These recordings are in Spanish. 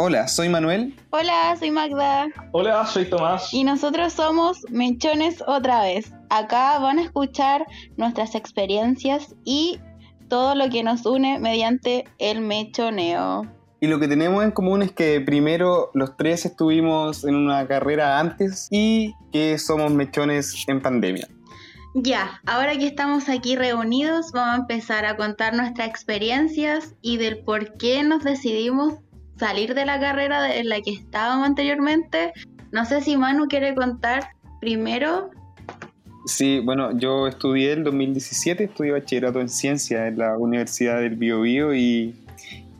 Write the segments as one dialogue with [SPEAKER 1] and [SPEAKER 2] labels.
[SPEAKER 1] Hola, soy Manuel.
[SPEAKER 2] Hola, soy Magda.
[SPEAKER 3] Hola, soy Tomás.
[SPEAKER 2] Y nosotros somos Mechones otra vez. Acá van a escuchar nuestras experiencias y todo lo que nos une mediante el mechoneo.
[SPEAKER 1] Y lo que tenemos en común es que primero los tres estuvimos en una carrera antes y que somos mechones en pandemia.
[SPEAKER 2] Ya, ahora que estamos aquí reunidos, vamos a empezar a contar nuestras experiencias y del por qué nos decidimos salir de la carrera en la que estábamos anteriormente. No sé si Manu quiere contar primero.
[SPEAKER 1] Sí, bueno, yo estudié en 2017, estudié bachillerato en ciencia en la Universidad del Biobío y,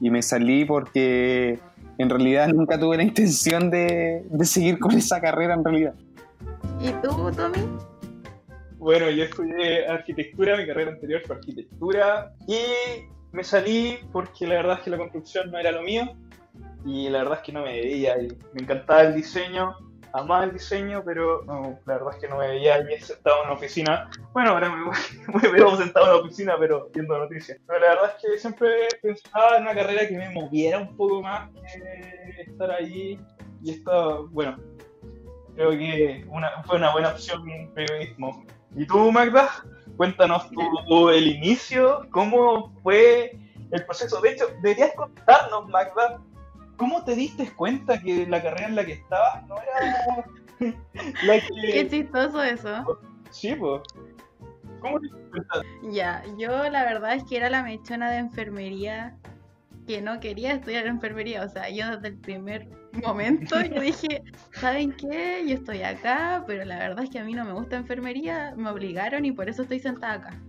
[SPEAKER 1] y me salí porque en realidad nunca tuve la intención de, de seguir con esa carrera en realidad.
[SPEAKER 2] ¿Y tú, Tommy?
[SPEAKER 3] Bueno, yo estudié arquitectura, mi carrera anterior fue arquitectura y me salí porque la verdad es que la construcción no era lo mío y la verdad es que no me veía y me encantaba el diseño, amaba el diseño, pero no, la verdad es que no me veía ahí sentado en una oficina. Bueno, ahora me, me veo sentado en la oficina, pero viendo noticias. Pero la verdad es que siempre pensaba en una carrera que me moviera un poco más que estar ahí y esto, bueno, creo que una, fue una buena opción en periodismo. ¿Y tú, Magda? Cuéntanos tú, el inicio, cómo fue el proceso. De hecho, deberías contarnos, Magda, ¿cómo te diste cuenta que la carrera en la que estabas no era
[SPEAKER 2] la que... Qué chistoso eso.
[SPEAKER 3] Sí, pues. ¿Cómo te diste cuenta?
[SPEAKER 2] Ya, yo la verdad es que era la mechona de enfermería que no quería estudiar enfermería. O sea, yo desde el primer momento yo dije, ¿saben qué? Yo estoy acá, pero la verdad es que a mí no me gusta enfermería, me obligaron y por eso estoy sentada acá.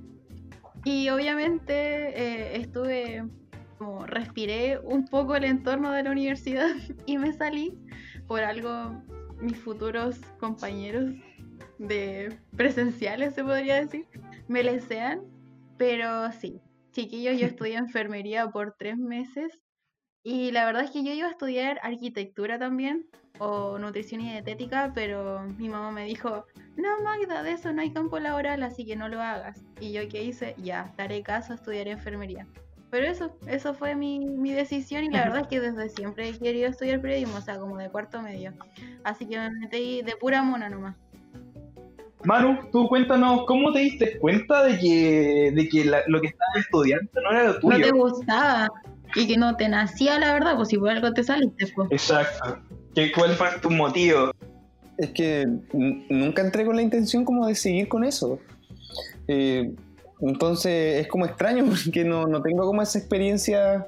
[SPEAKER 2] Y obviamente eh, estuve como respiré un poco el entorno de la universidad y me salí por algo mis futuros compañeros de presenciales se podría decir me lesean pero sí chiquillos yo estudié enfermería por tres meses y la verdad es que yo iba a estudiar arquitectura también o nutrición y dietética pero mi mamá me dijo no Magda de eso no hay campo laboral así que no lo hagas y yo qué hice ya daré caso a estudiar enfermería pero eso, eso fue mi, mi decisión y la verdad es que desde siempre he querido estudiar periodismo, o sea, como de cuarto medio. Así que me metí de pura mona nomás.
[SPEAKER 3] Manu, tú cuéntanos, ¿cómo te diste cuenta de que, de que lo que estabas estudiando no era lo tuyo?
[SPEAKER 2] No te gustaba y que no te nacía, la verdad, pues si por algo te saliste. Pues.
[SPEAKER 3] Exacto. ¿Qué, ¿Cuál fue tu motivo?
[SPEAKER 1] Es que nunca entré con la intención como de seguir con eso. Eh, entonces es como extraño porque no, no tengo como esa experiencia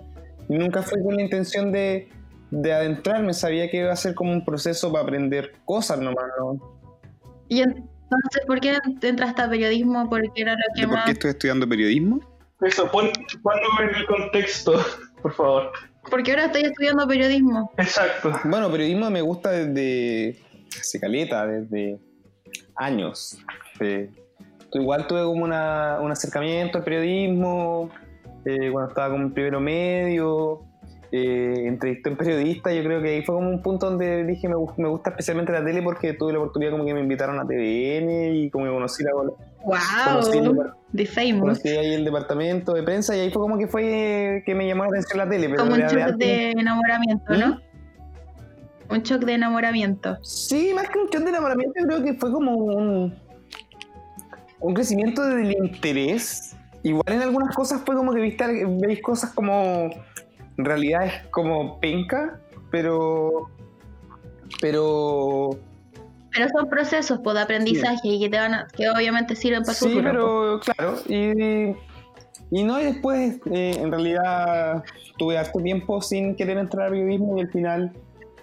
[SPEAKER 1] y nunca fue con la intención de, de, adentrarme. Sabía que iba a ser como un proceso para aprender cosas nomás. ¿no?
[SPEAKER 2] ¿Y entonces por qué entraste a periodismo? Porque era lo que
[SPEAKER 1] ¿Por qué estoy estudiando periodismo?
[SPEAKER 3] Eso, pon, ponlo en el contexto, por favor.
[SPEAKER 2] Porque ahora estoy estudiando periodismo.
[SPEAKER 3] Exacto.
[SPEAKER 1] Bueno, periodismo me gusta desde hace caleta, desde años. De, igual tuve como una, un acercamiento al periodismo, eh, cuando estaba como en primero medio, eh, entrevisté a un periodista, yo creo que ahí fue como un punto donde dije me, me, gusta especialmente la tele porque tuve la oportunidad como que me invitaron a TVN y como que conocí la...
[SPEAKER 2] ¡Wow! De famous.
[SPEAKER 1] Conocí ahí el departamento de prensa y ahí fue como que fue que me llamó la atención la tele.
[SPEAKER 2] como un shock de enamoramiento, ¿no? ¿Mm? Un shock de enamoramiento.
[SPEAKER 1] Sí, más que un shock de enamoramiento, creo que fue como un un crecimiento del interés. Igual en algunas cosas fue como que viste, veis cosas como. En realidad es como penca, pero. Pero.
[SPEAKER 2] Pero son procesos pues, de aprendizaje y que te van a, que obviamente sirven para
[SPEAKER 1] sí,
[SPEAKER 2] futuro.
[SPEAKER 1] Sí, pero claro. Y, y no, y después eh, en realidad tuve harto tiempo sin querer entrar a periodismo y al final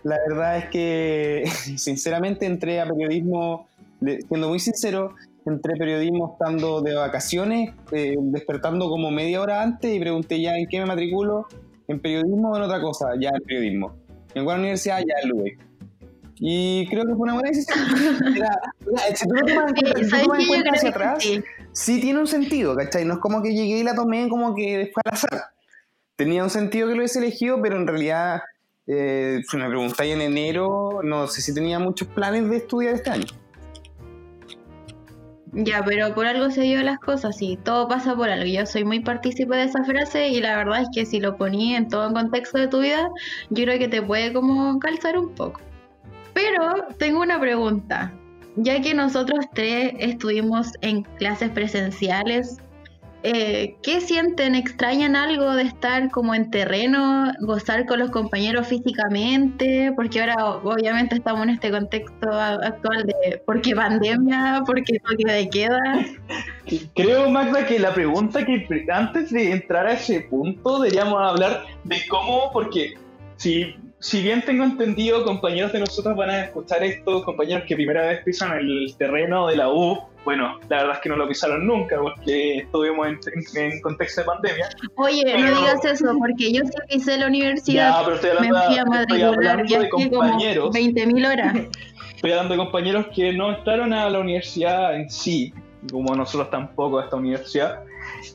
[SPEAKER 1] la verdad es que sinceramente entré a periodismo, siendo muy sincero, entré periodismo estando de vacaciones, eh, despertando como media hora antes y pregunté ya en qué me matriculo, en periodismo o en otra cosa, ya en periodismo. En cuál universidad, ya en LUBEC. Y creo que fue una buena decisión. si tú lo tomas en cuenta, hacia atrás, sí. tiene un sentido, ¿cachai? No es como que llegué y la tomé como que fue al azar. Tenía un sentido que lo hubiese elegido, pero en realidad, eh, si me preguntáis en enero, no sé si tenía muchos planes de estudiar este año.
[SPEAKER 2] Ya, pero por algo se dio las cosas y todo pasa por algo. Yo soy muy partícipe de esa frase y la verdad es que si lo poní en todo el contexto de tu vida, yo creo que te puede como calzar un poco. Pero tengo una pregunta. Ya que nosotros tres estuvimos en clases presenciales, eh, ¿qué sienten? ¿Extrañan algo de estar como en terreno, gozar con los compañeros físicamente? Porque ahora obviamente estamos en este contexto actual de porque pandemia, porque toque de queda.
[SPEAKER 3] Creo, Magda, que la pregunta que antes de entrar a ese punto deberíamos hablar de cómo, porque si, si bien tengo entendido, compañeros de nosotros van a escuchar esto, compañeros que primera vez pisan el terreno de la U, bueno, la verdad es que no lo pisaron nunca porque estuvimos en, en- en contexto de pandemia.
[SPEAKER 2] Oye,
[SPEAKER 3] Pero-
[SPEAKER 2] no digas eso, porque yo sí pisé la universidad.
[SPEAKER 3] Ya, pero estoy
[SPEAKER 2] me
[SPEAKER 3] hablando,
[SPEAKER 2] fui a matricular
[SPEAKER 3] compañeros.
[SPEAKER 2] 20.000 horas.
[SPEAKER 3] Estoy hablando de compañeros que no entraron a la universidad en sí, como nosotros tampoco a esta universidad.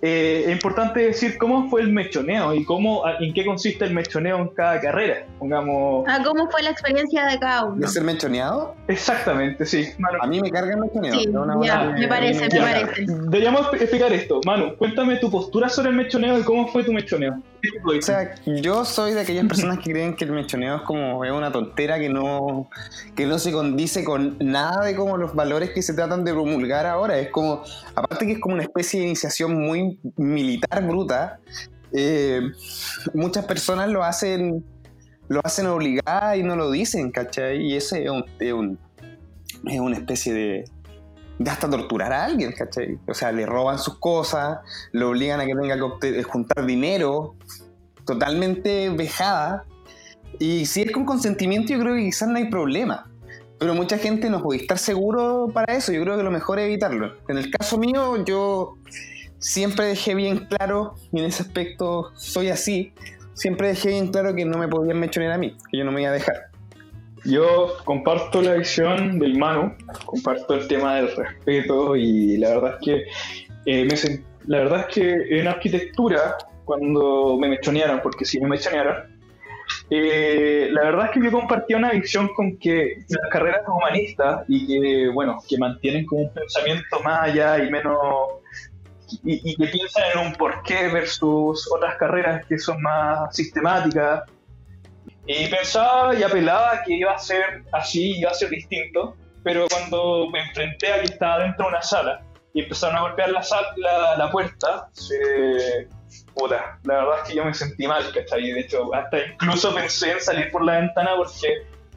[SPEAKER 3] Eh, es importante decir cómo fue el mechoneo y cómo, en qué consiste el mechoneo en cada carrera. Pongamos.
[SPEAKER 2] Ah, ¿cómo fue la experiencia de cada uno?
[SPEAKER 1] ¿De ser mechoneado?
[SPEAKER 3] Exactamente, sí. Manu,
[SPEAKER 1] A mí me carga el mechoneado.
[SPEAKER 2] Sí, ya, me parece, me parece.
[SPEAKER 3] deberíamos exp- explicar esto. Manu, cuéntame tu postura sobre el mechoneo y cómo fue tu mechoneo.
[SPEAKER 1] O sea, yo soy de aquellas personas que creen que el mechoneo es como es una tontera que no, que no se condice con nada de como los valores que se tratan de promulgar ahora. Es como, aparte que es como una especie de iniciación muy militar bruta, eh, muchas personas lo hacen, lo hacen obligada y no lo dicen, ¿cachai? Y ese es, un- es un- es una especie de, de hasta torturar a alguien, ¿cachai? O sea, le roban sus cosas, lo obligan a que tenga que obte- juntar dinero, totalmente vejada. Y si es con consentimiento, yo creo que quizás no hay problema. Pero mucha gente no puede estar seguro para eso. Yo creo que lo mejor es evitarlo. En el caso mío, yo siempre dejé bien claro, y en ese aspecto soy así, siempre dejé bien claro que no me podían mechonear a mí, que yo no me iba a dejar.
[SPEAKER 3] Yo comparto la visión del Manu, comparto el tema del respeto y la verdad es que eh, me sen- la verdad es que en arquitectura cuando me mechonearon, porque si me mechonearon, eh, la verdad es que yo compartía una visión con que las carreras humanistas y que bueno que mantienen como un pensamiento más allá y menos y que piensan en un porqué versus otras carreras que son más sistemáticas y pensaba y apelaba que iba a ser así, iba a ser distinto, pero cuando me enfrenté a que estaba dentro de una sala y empezaron a golpear la, sal- la, la puerta, se... Puta, la verdad es que yo me sentí mal, ¿cachai? De hecho, hasta incluso pensé en salir por la ventana porque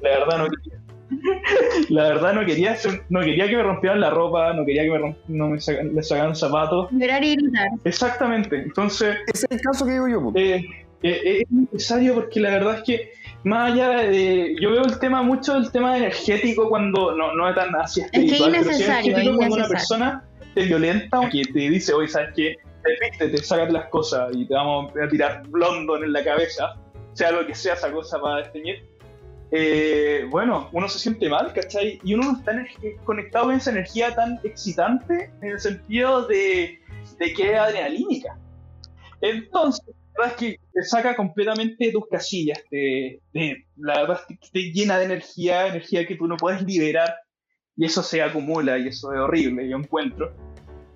[SPEAKER 3] la verdad no quería. La verdad no quería, hacer- no quería que me rompieran la ropa, no quería que me, romp- no me sacan- le sacaran zapatos.
[SPEAKER 2] Llorar y gritar.
[SPEAKER 3] Exactamente, entonces
[SPEAKER 1] Ese es el caso que digo yo.
[SPEAKER 3] eh, eh, es necesario porque la verdad es que más allá de yo veo el tema mucho el tema energético cuando no, no es tan así
[SPEAKER 2] que es
[SPEAKER 3] pero sí
[SPEAKER 2] innecesario,
[SPEAKER 3] energético
[SPEAKER 2] es
[SPEAKER 3] cuando una persona te violenta o que te dice oye sabes qué te te sacas las cosas y te vamos a tirar London en la cabeza sea lo que sea esa cosa para desteñir eh, bueno, uno se siente mal, ¿cachai? Y uno no está ener- conectado con esa energía tan excitante en el sentido de, de que es adrenalínica. Entonces, la verdad es que te saca completamente de tus casillas, te, te- la verdad que te llena de energía, energía que tú no puedes liberar, y eso se acumula, y eso es horrible, yo encuentro.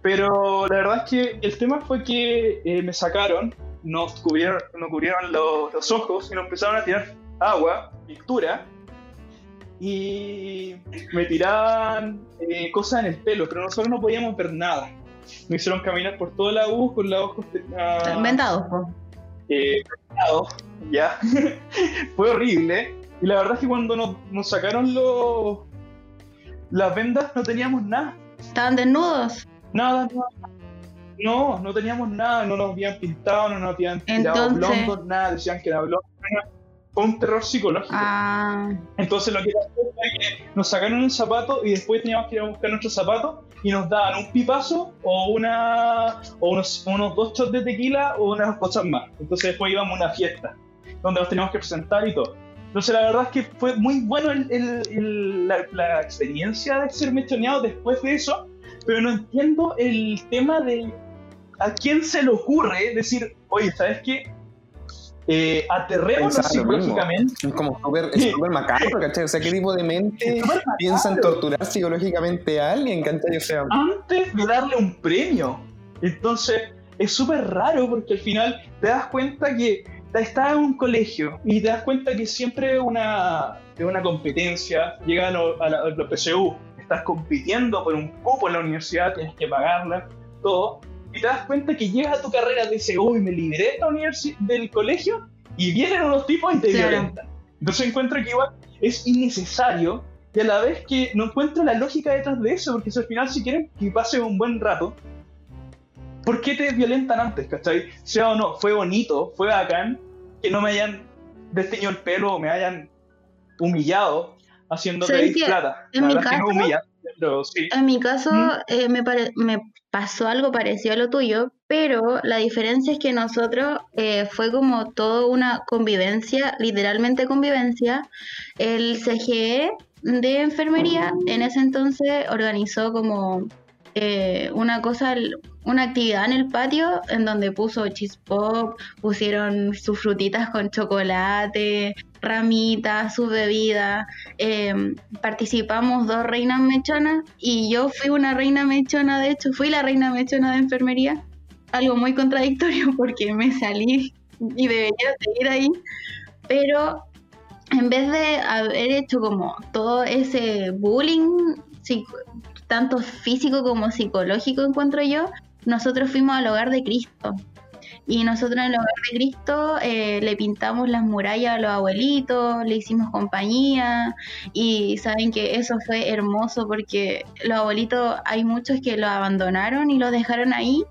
[SPEAKER 3] Pero la verdad es que el tema fue que eh, me sacaron, nos cubrieron, nos cubrieron los, los ojos y nos empezaron a tirar agua, pintura, y me tiraban eh, cosas en el pelo, pero nosotros no podíamos ver nada. Me hicieron caminar por toda la U con los ojos ah,
[SPEAKER 2] Inventados, po.
[SPEAKER 3] Eh, ya. Fue horrible. Y la verdad es que cuando nos, nos sacaron los las vendas no teníamos nada.
[SPEAKER 2] Estaban desnudos.
[SPEAKER 3] Nada, nada. No, no teníamos nada, no nos habían pintado, no nos habían tirado
[SPEAKER 2] Entonces-
[SPEAKER 3] blondos, nada, decían que era blondo. Fue un terror psicológico.
[SPEAKER 2] Ah,
[SPEAKER 3] Entonces lo que pasó fue que nos sacaron un zapato y después teníamos que ir a buscar nuestro zapato y nos daban un pipazo o una o unos, unos dos shots de tequila o unas cosas más. Entonces después íbamos a una fiesta donde nos teníamos que presentar y todo. Entonces la verdad es que fue muy bueno el- el- el- la, la experiencia de ser mechoneado después de eso, pero no entiendo el tema de a quién se le ocurre decir, oye, ¿sabes qué? Eh, aterrémonos psicológicamente.
[SPEAKER 1] Es como súper súper macabro, ¿cachai? O sea, ¿qué tipo de mente piensa en torturar psicológicamente a alguien, ¿cachai? O sea,
[SPEAKER 3] antes de darle un premio. Entonces, es súper raro porque al final te das cuenta que estás en un colegio y te das cuenta que siempre es una, una competencia. Llega a, lo- a la, a la PSU, estás compitiendo por un cupo en la universidad, tienes que pagarla, todo. Y te das cuenta que llegas a tu carrera y dices, uy, me liberé de la universi- del colegio y vienen unos tipos y te
[SPEAKER 2] Claro.
[SPEAKER 3] violentan. Entonces encuentro que igual es innecesario y a la vez que no encuentro la lógica detrás de eso, porque si al final si quieren que pase un buen rato, ¿por qué te violentan antes, cachai? Sea o no, fue bonito, fue bacán, que no me hayan desteñido el pelo o me hayan humillado haciendo
[SPEAKER 2] ¿Sabes
[SPEAKER 3] pedir
[SPEAKER 2] qué?
[SPEAKER 3] plata.
[SPEAKER 2] En
[SPEAKER 3] la
[SPEAKER 2] mi
[SPEAKER 3] es que
[SPEAKER 2] caso-
[SPEAKER 3] me humilla, sí.
[SPEAKER 2] En mi caso,
[SPEAKER 3] ¿Mm?
[SPEAKER 2] eh, me, pare- me pasó algo parecido a lo tuyo, pero la diferencia es que nosotros eh, fue como toda una convivencia, literalmente convivencia. El CGE de enfermería en ese entonces organizó como eh, una cosa, una actividad en el patio en donde puso chispop, pusieron sus frutitas con chocolate, ramitas, sus bebidas. eh, participamos dos reinas mechonas y yo fui una reina mechona, de hecho, fui la reina mechona de enfermería. Algo muy contradictorio porque me salí y debería seguir ahí, pero en vez de haber hecho como todo ese bullying, tanto físico como psicológico, encuentro yo, nosotros fuimos al hogar de Cristo. Y nosotros en el hogar de Cristo eh, le pintamos las murallas a los abuelitos, le hicimos compañía y saben que eso fue hermoso porque los abuelitos hay muchos que lo abandonaron y lo dejaron ahí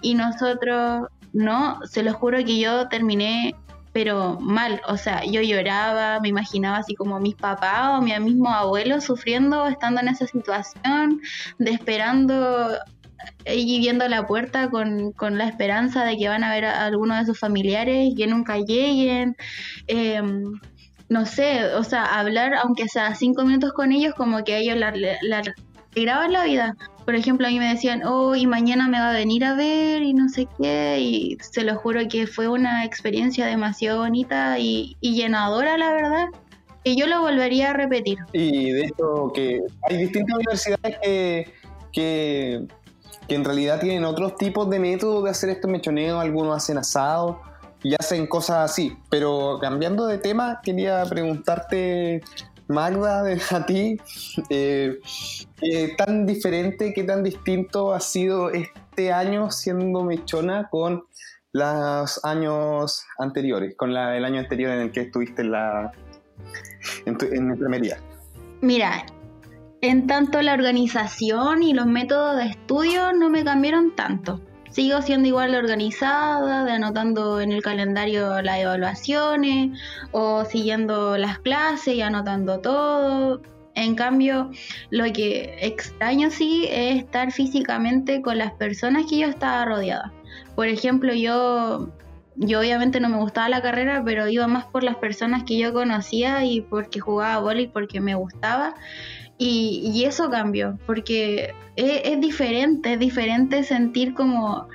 [SPEAKER 2] y nosotros no, se lo juro que yo terminé pero mal, o sea, yo lloraba, me imaginaba así como mis papás o mi mismo abuelo sufriendo, estando en esa situación, de esperando y viendo la puerta con, con la esperanza de que van a ver a algunos de sus familiares y que nunca lleguen. Eh, no sé, o sea, hablar, aunque sea cinco minutos con ellos, como que a ellos la, la, alegraban la vida. Por ejemplo, a mí me decían, oh, y mañana me va a venir a ver y no sé qué, y se lo juro que fue una experiencia demasiado bonita y, y llenadora, la verdad, y yo lo volvería a repetir.
[SPEAKER 1] Y de hecho que hay distintas universidades que, que, que en realidad tienen otros tipos de métodos de hacer estos mechoneos, algunos hacen asado y hacen cosas así. Pero cambiando de tema, quería preguntarte, Magda, a ti, eh, ¿qué tan diferente, qué tan distinto ha sido este año siendo mechona con los años anteriores, con la, el año anterior en el que estuviste en la en, tu- en enfermería?
[SPEAKER 2] Mira, en tanto la organización y los métodos de estudio no me cambiaron tanto. Sigo siendo igual de organizada, de anotando en el calendario las evaluaciones o siguiendo las clases y anotando todo. En cambio, lo que extraño sí es estar físicamente con las personas que yo estaba rodeada. Por ejemplo, yo, yo obviamente no me gustaba la carrera, pero iba más por las personas que yo conocía y porque jugaba vóley, porque me gustaba. Y, y eso cambió, porque es, diferente, es diferente sentir como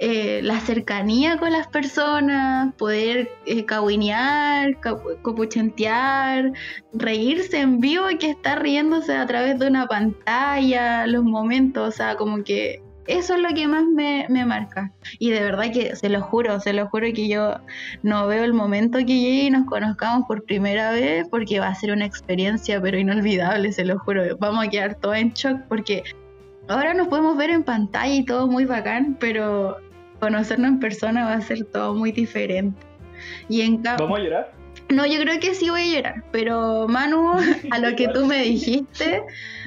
[SPEAKER 2] eh, la cercanía con las personas, poder eh, cahuinear, capu- copuchentear, reírse en vivo y que está riéndose a través de una pantalla, los momentos, o sea, como que eso es lo que más me, marca. Y de verdad que se lo juro, se lo juro que yo no veo el momento que llegue y nos conozcamos por primera vez porque va a ser una experiencia pero inolvidable, se lo juro. Vamos a quedar todos en shock porque ahora nos podemos ver en pantalla y todo muy bacán, pero conocernos en persona va a ser todo muy diferente. Y en.
[SPEAKER 3] ¿Vamos a llorar?
[SPEAKER 2] No, yo creo que sí voy a llorar, pero Manu, a lo que tú me dijiste,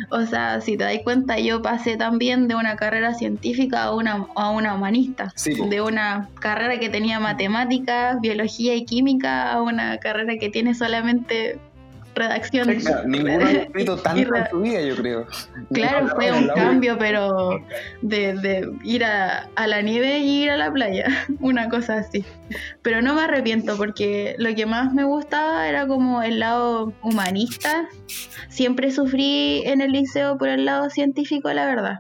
[SPEAKER 2] o sea, si te das cuenta, yo pasé también de una carrera científica a una, a una humanista,
[SPEAKER 1] Sí,
[SPEAKER 2] de una carrera que tenía matemáticas, biología y química a una carrera que tiene solamente redacción.
[SPEAKER 3] Exacto.
[SPEAKER 1] Ninguno ha escrito tanto en su vida, yo creo.
[SPEAKER 2] Claro, fue un cambio, pero de, de ir a, a la nieve y ir a la playa, una cosa así. Pero no me arrepiento porque lo que más me gustaba era como el lado humanista. Siempre sufrí en el liceo por el lado científico, la verdad.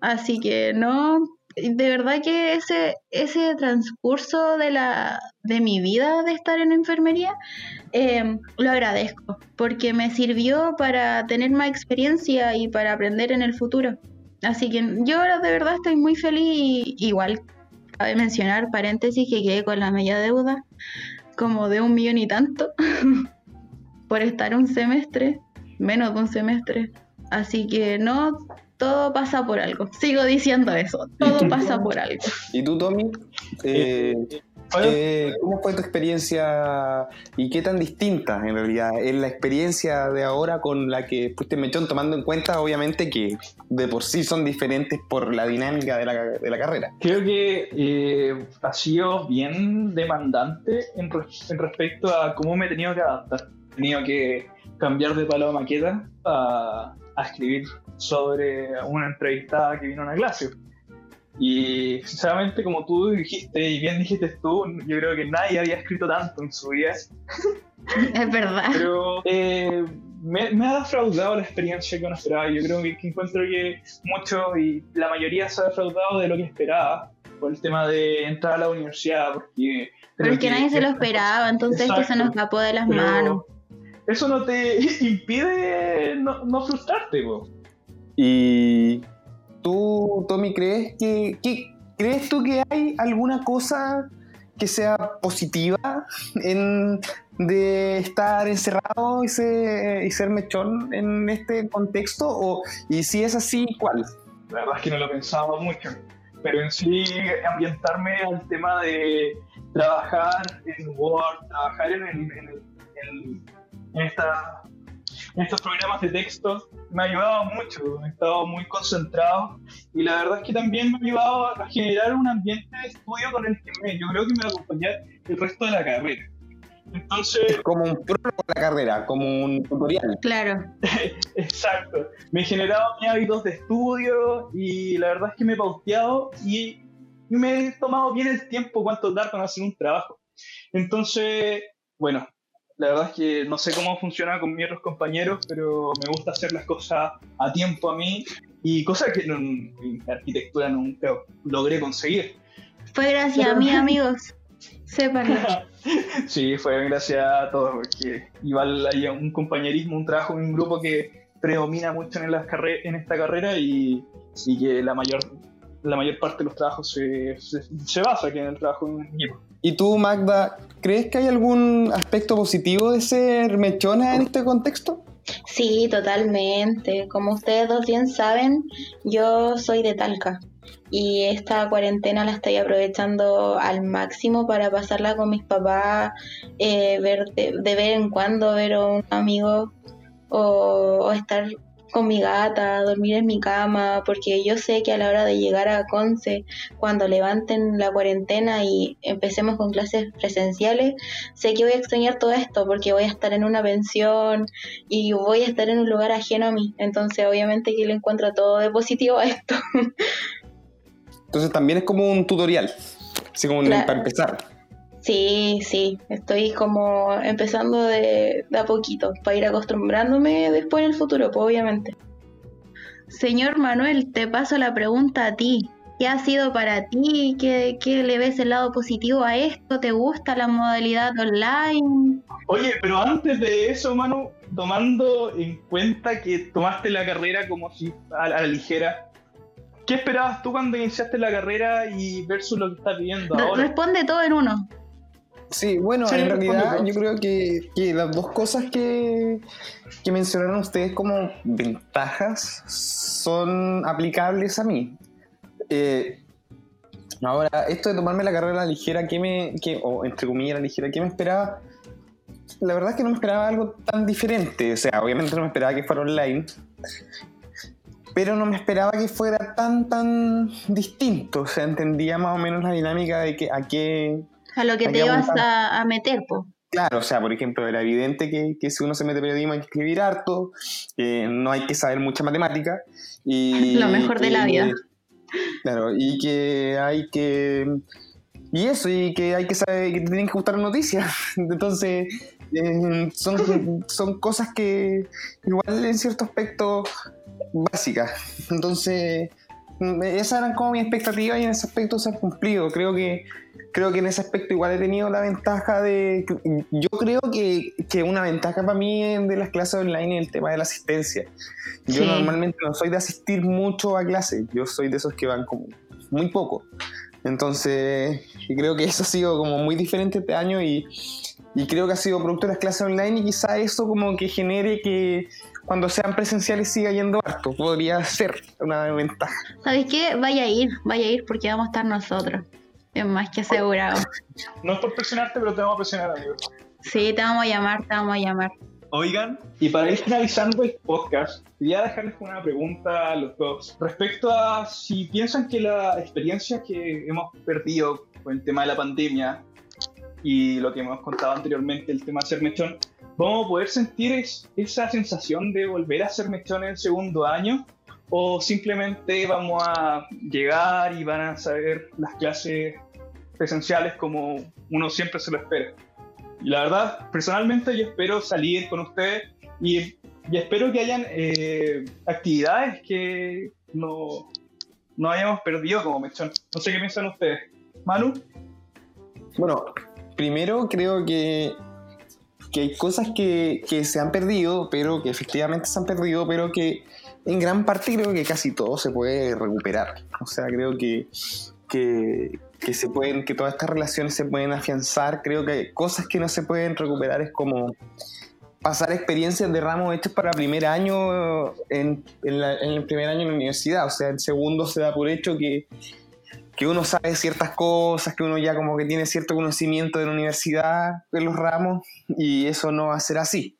[SPEAKER 2] Así que no, de verdad que ese, ese transcurso de, la, de mi vida de estar en enfermería eh, lo agradezco porque me sirvió para tener más experiencia y para aprender en el futuro. Así que yo ahora de verdad estoy muy feliz. Igual cabe mencionar, paréntesis, que quedé con la media deuda como de un millón y tanto por estar un semestre, menos de un semestre. Así que no, todo pasa por algo. Sigo diciendo eso, todo pasa por algo.
[SPEAKER 1] ¿Y tú, Tommy? Eh, eh, ¿Cómo fue tu experiencia y qué tan distinta en realidad es la experiencia de ahora con la que fuiste mechón, tomando en cuenta obviamente que de por sí son diferentes por la dinámica de la, de la carrera?
[SPEAKER 3] Creo que eh, ha sido bien demandante en, en, respecto a cómo me he tenido que adaptar. He tenido que cambiar de palo de maqueta a, a escribir sobre una entrevistada que vino a una clase. Y sinceramente, como tú dijiste, y bien dijiste tú, yo creo que nadie había escrito tanto en su vida.
[SPEAKER 2] Es verdad.
[SPEAKER 3] Pero eh, me, ha defraudado la experiencia que uno esperaba. Yo creo que, encuentro que mucho y la mayoría se ha defraudado de lo que esperaba por el tema de entrar a la universidad. Porque
[SPEAKER 2] Pero es que, nadie se lo esperaba, entonces que se nos escapó de las manos.
[SPEAKER 3] Eso no te impide no, no frustrarte,
[SPEAKER 1] Y ¿Tú, Tommy, crees que, crees tú que hay alguna cosa que sea positiva en, de estar encerrado y ser, y ser mechón en este contexto? O, y si es así, ¿cuál?
[SPEAKER 3] La verdad es que no lo pensaba mucho, pero en sí ambientarme al tema de trabajar en Word, trabajar en, en, en esta estos programas de texto me ha ayudado mucho, he estado muy concentrado y la verdad es que también me ha ayudado a generar un ambiente de estudio con el que me, yo creo que me va a acompañar el resto de la carrera. Entonces,
[SPEAKER 1] como un prólogo de la carrera, como un tutorial.
[SPEAKER 2] Claro.
[SPEAKER 3] Exacto. Me he generado mis hábitos de estudio y la verdad es que me he pauteado y, me he tomado bien el tiempo cuánto tardan en hacer un trabajo. Entonces, bueno, la verdad es que no sé cómo funciona con mis otros compañeros, pero me gusta hacer las cosas a tiempo a mí y cosas que en, arquitectura nunca logré conseguir.
[SPEAKER 2] Fue gracias a mí, amigos. Sépanlo.
[SPEAKER 3] sí, fue gracias a todos, porque igual hay un compañerismo, un trabajo en un grupo que predomina mucho en, las en esta carrera y, y, que la mayor, la mayor parte de los trabajos se, se, se basa aquí en el trabajo en equipo.
[SPEAKER 1] ¿Y tú, Magda, crees que hay algún aspecto positivo de ser mechona en este contexto?
[SPEAKER 2] Sí, totalmente. Como ustedes dos bien saben, yo soy de Talca y esta cuarentena la estoy aprovechando al máximo para pasarla con mis papás, eh, ver de, vez en cuando ver a un amigo o estar con mi gata, dormir en mi cama, porque yo sé que a la hora de llegar a Conce, cuando levanten la cuarentena y empecemos con clases presenciales, sé que voy a extrañar todo esto, porque voy a estar en una pensión y voy a estar en un lugar ajeno a mí. Entonces, obviamente que le encuentro todo de positivo a esto.
[SPEAKER 1] Entonces, también es como un tutorial, así como para empezar.
[SPEAKER 2] Sí, sí, estoy como empezando de, a poquito para ir acostumbrándome después en el futuro, pues obviamente. Señor Manuel, te paso la pregunta a ti. ¿Qué ha sido para ti? ¿Qué, ¿Qué, le ves el lado positivo a esto? ¿Te gusta la modalidad online?
[SPEAKER 3] Oye, pero antes de eso, Manu, tomando en cuenta que tomaste la carrera como si a la ligera, ¿qué esperabas tú cuando iniciaste la carrera y versus lo que estás viviendo ahora?
[SPEAKER 2] Responde todo en uno.
[SPEAKER 1] Sí, bueno, en realidad yo creo que, las dos cosas que, mencionaron ustedes como ventajas son aplicables a mí. Eh, ahora, esto de tomarme la carrera ligera, ¿qué me, o entre comillas la ligera, ¿qué me esperaba? La verdad es que no me esperaba algo tan diferente. O sea, obviamente no me esperaba que fuera online, pero no me esperaba que fuera tan, tan distinto. O sea, entendía más o menos la dinámica de que a qué
[SPEAKER 2] a lo que te ibas a, meter, po.
[SPEAKER 1] Claro, o sea, por ejemplo, era evidente que, que si uno se mete periodismo hay que escribir harto, eh, no hay que saber mucha matemática. Y,
[SPEAKER 2] lo mejor de la vida.
[SPEAKER 1] Claro, y que hay que... Y eso, y que hay que saber que te tienen que gustar noticias. Entonces, eh, son, son cosas que igual en cierto aspecto básicas. Entonces, esas eran como mis expectativas y en ese aspecto se han cumplido. Creo que, creo que en ese aspecto igual he tenido la ventaja de... Yo creo que, que una ventaja para mí de las clases online es el tema de la asistencia. Yo
[SPEAKER 2] Sí.
[SPEAKER 1] normalmente no soy de asistir mucho a clases, yo soy de esos que van como muy poco. Entonces, creo que eso ha sido como muy diferente este año y, y creo que ha sido producto de las clases online y quizá eso como que genere que cuando sean presenciales siga yendo harto. Podría ser una ventaja.
[SPEAKER 2] ¿Sabes qué? Vaya a ir, vaya a ir porque vamos a estar nosotros. Es más que asegurado.
[SPEAKER 3] No es por presionarte, pero te vamos a presionar, amigo.
[SPEAKER 2] Sí, te vamos a llamar, te vamos a llamar.
[SPEAKER 3] Oigan, y para ir finalizando el podcast, quería dejarles una pregunta a los dos respecto a si piensan que la experiencia que hemos perdido con el tema de la pandemia y lo que hemos contado anteriormente, el tema de ser mechón, ¿vamos a poder sentir es- esa sensación de volver a ser mechón en el segundo año? ¿O simplemente vamos a llegar y van a saber las clases presenciales como uno siempre se lo espera? Y la verdad, personalmente yo espero salir con ustedes y, y espero que hayan eh, actividades que no, no hayamos perdido como mechón. No sé qué piensan ustedes. Manu,
[SPEAKER 1] Bueno, primero creo que, que hay cosas que, que se han perdido, pero que efectivamente se han perdido, pero que en gran parte creo que casi todo se puede recuperar. O sea, creo que, que, que se pueden, que todas estas relaciones se pueden afianzar. Creo que cosas que no se pueden recuperar es como pasar experiencias de ramos hechos para primer año en, en el primer año en la universidad. O sea, en segundo se da por hecho que, que uno sabe ciertas cosas, que uno ya como que tiene cierto conocimiento de la universidad, de los ramos, y eso no va a ser así.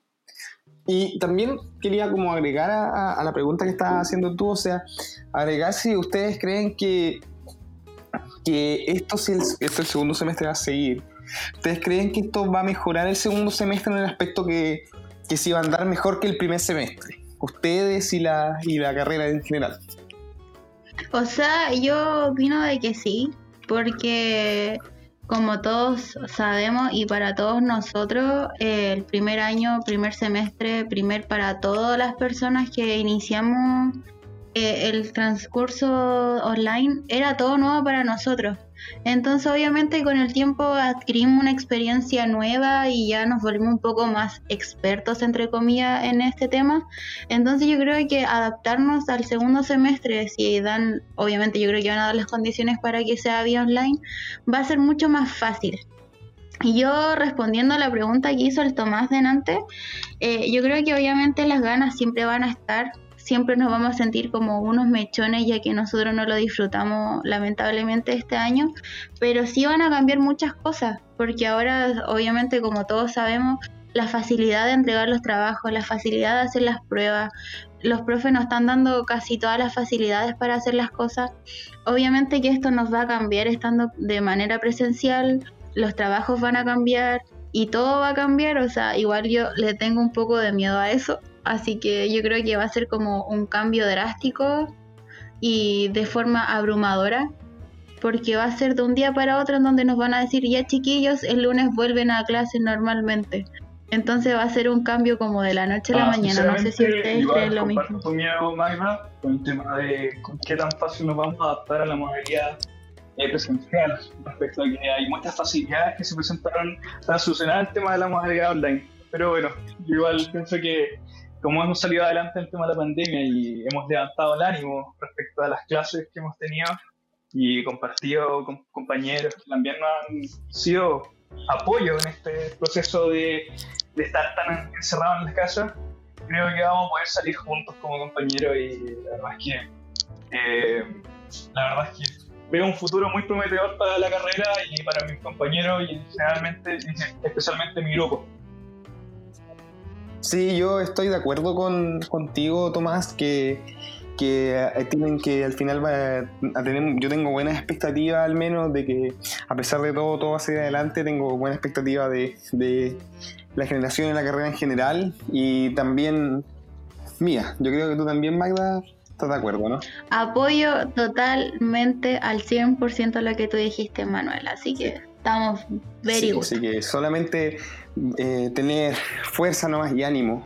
[SPEAKER 1] Y también quería como agregar a, la pregunta que estabas haciendo tú, o sea, agregar si ustedes creen que, que esto, si el, esto el segundo semestre va a seguir, ¿ustedes creen que esto va a mejorar el segundo semestre en el aspecto que, que si va a andar mejor que el primer semestre? Ustedes y la, y la carrera en general.
[SPEAKER 2] O sea, yo opino de que sí, porque como todos sabemos y para todos nosotros, eh, el primer año, primer semestre, primer para todas las personas que iniciamos eh, el transcurso online, era todo nuevo para nosotros. Entonces, obviamente, con el tiempo adquirimos una experiencia nueva y ya nos volvimos un poco más expertos, entre comillas, en este tema. Entonces yo creo que adaptarnos al segundo semestre, si dan, obviamente yo creo que van a dar las condiciones para que sea vía online, va a ser mucho más fácil. Y yo respondiendo a la pregunta que hizo el Tomás delante, eh, yo creo que obviamente las ganas siempre van a estar, siempre nos vamos a sentir como unos mechones ya que nosotros no lo disfrutamos lamentablemente este año, pero sí van a cambiar muchas cosas, porque ahora obviamente como todos sabemos, la facilidad de entregar los trabajos, la facilidad de hacer las pruebas, los profes nos están dando casi todas las facilidades para hacer las cosas. Obviamente que esto nos va a cambiar estando de manera presencial, los trabajos van a cambiar y todo va a cambiar, o sea, igual yo le tengo un poco de miedo a eso, así que yo creo que va a ser como un cambio drástico y de forma abrumadora, porque va a ser de un día para otro en donde nos van a decir, ya chiquillos, el lunes vuelven a clases normalmente. Entonces va a ser un cambio como de la noche a la
[SPEAKER 3] Ah,
[SPEAKER 2] mañana. No sé si ustedes creen lo mismo.
[SPEAKER 3] tu miedo, Magda, con el tema de con qué tan fácil nos vamos a adaptar a la modalidad eh, presencial respecto a que hay muchas facilidades que se presentaron para solucionar el tema de la modalidad online. Pero bueno, yo igual pienso que como hemos salido adelante en el tema de la pandemia y hemos levantado el ánimo respecto a las clases que hemos tenido y compartido con compañeros que también nos han sido apoyo en este proceso de, de estar tan encerrados en las casas, creo que vamos a poder salir juntos como compañeros y la verdad es que eh, la verdad es que veo un futuro muy prometedor para la carrera y para mis compañeros y generalmente, especialmente mi grupo.
[SPEAKER 1] Sí, yo estoy de acuerdo con, contigo, Tomás, que, que eh, tienen que al final va a tener, yo tengo buenas expectativas al menos de que a pesar de todo, todo va a seguir adelante, tengo buena expectativa de, de la generación y la carrera en general y también mía. Yo creo que tú también, Magda, estás de acuerdo, ¿no?
[SPEAKER 2] Apoyo totalmente al 100% lo que tú dijiste, Manuel. Así que estamos very
[SPEAKER 1] Sí,
[SPEAKER 2] good.
[SPEAKER 1] Así que solamente eh, tener fuerza nomás y ánimo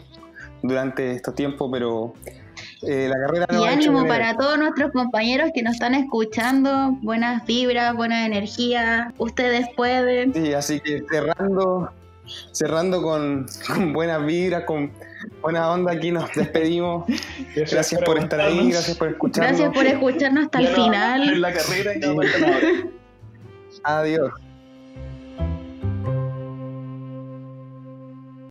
[SPEAKER 1] durante estos tiempos, pero Eh, la carrera no
[SPEAKER 2] Y
[SPEAKER 1] ha hecho
[SPEAKER 2] ánimo para todos nuestros compañeros que nos están escuchando. Buenas vibras, buena energía. Ustedes pueden.
[SPEAKER 1] Sí, así que cerrando, cerrando con, con buenas vibras, con buena onda, aquí nos despedimos. Gracias por estar ahí, gracias por escucharnos.
[SPEAKER 2] Gracias por escucharnos hasta el
[SPEAKER 3] no a
[SPEAKER 2] final.
[SPEAKER 3] hacer la carrera y no.
[SPEAKER 1] Adiós.